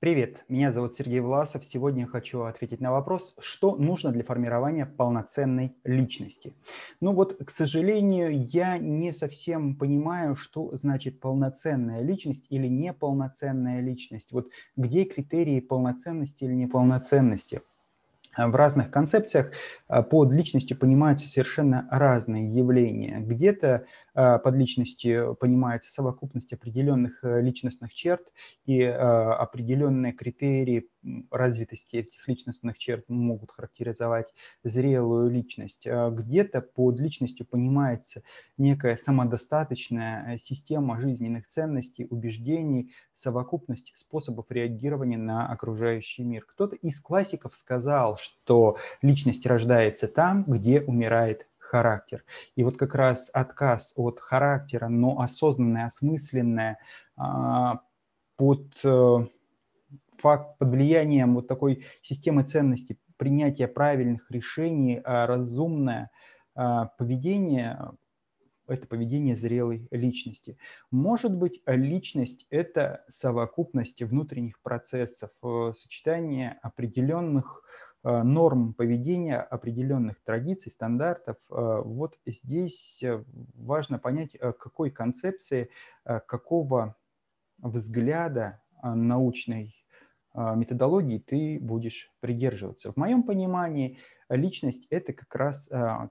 Привет, меня зовут Сергей Власов. Сегодня я хочу ответить на вопрос, что нужно для формирования полноценной личности. Ну вот, к сожалению, я не совсем понимаю, что значит полноценная личность или неполноценная личность. Вот где критерии полноценности или неполноценности? в разных концепциях а, под личностью понимаются совершенно разные явления. Где-то под личностью понимается совокупность определенных э, личностных черт и а, определенные критерии развитости этих личностных черт могут характеризовать зрелую личность. Где-то под личностью понимается некая самодостаточная э, система жизненных ценностей, убеждений, совокупность способов реагирования на окружающий мир. Кто-то из классиков сказал, что личность рождается там, где умирает характер. И вот как раз отказ от характера, но осознанное, осмысленное, а, под э, факт, под влиянием вот такой системы ценностей, принятия правильных решений, а, разумное а, поведение это поведение зрелой личности. Может быть, личность – это совокупность внутренних процессов, э, сочетание определенных норм поведения, определенных традиций, стандартов. Э, вот здесь э, важно понять, какой концепции, какого взгляда научной методологии ты будешь придерживаться. В моем понимании личность – это как раз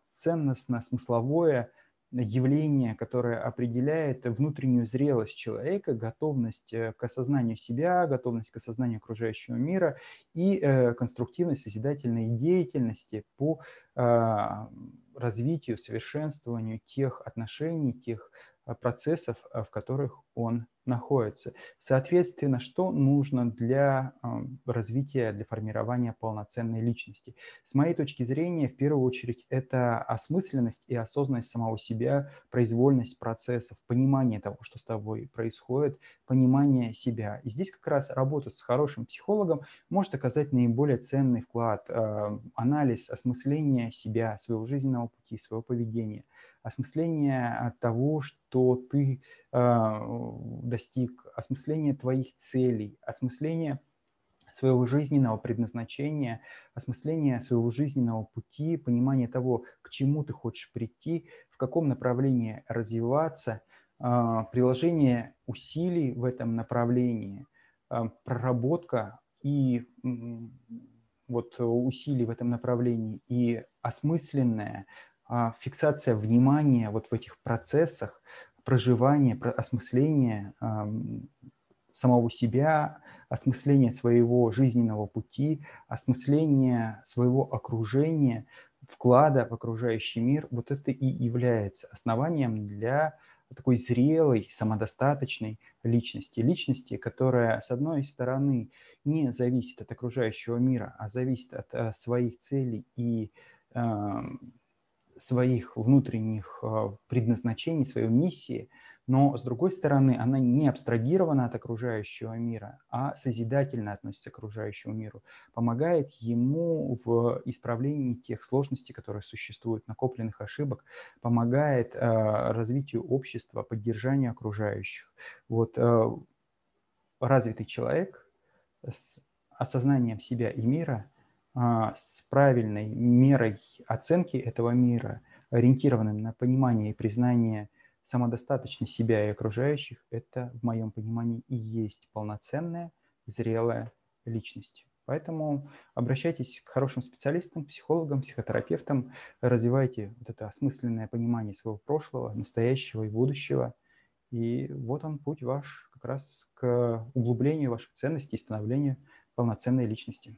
ценностно-смысловое явление, которое определяет внутреннюю зрелость человека, готовность э, к осознанию себя, готовность к осознанию окружающего мира и э, конструктивной созидательной деятельности по а, развитию, совершенствованию тех отношений, тех а, процессов, а, в которых он находится. Соответственно, что нужно для развития, для формирования полноценной личности? С моей точки зрения, в первую очередь, это осмысленность и осознанность самого себя, произвольность процессов, понимание того, что с тобой происходит, понимание себя. И здесь как раз работа с хорошим психологом может оказать наиболее ценный вклад, анализ, осмысление себя, своего жизненного пути, своего поведения – осмысление того, что ты э, достиг, осмысление твоих целей, осмысление своего жизненного предназначения, осмысление своего жизненного пути, понимание того, к чему ты хочешь прийти, в каком направлении развиваться, э, приложение усилий в этом направлении, э, проработка и вот усилий в этом направлении и осмысленное а, фиксация внимания вот в этих процессах, проживания, осмысления самого себя, осмысление своего жизненного пути, осмысление своего окружения, вклада в окружающий мир, вот это и является основанием для такой зрелой, самодостаточной личности. Личности, которая, с одной стороны, не зависит от окружающего мира, а зависит от а, своих целей и своих внутренних а, предназначений, своей миссии, но, с другой стороны, она не абстрагирована от окружающего мира, а созидательно относится к окружающему миру, помогает ему в исправлении тех сложностей, которые существуют, накопленных ошибок, помогает э, развитию общества, поддержанию окружающих. Вот э, развитый человек с осознанием себя и мира – с правильной мерой оценки этого мира, ориентированным на понимание и признание самодостаточности себя и окружающих, это, в моем понимании, и есть полноценная, зрелая личность. Поэтому обращайтесь к хорошим специалистам, психологам, психотерапевтам, развивайте вот это осмысленное понимание своего прошлого, настоящего и будущего. И вот он путь ваш как раз к углублению ваших ценностей и становлению полноценной личности.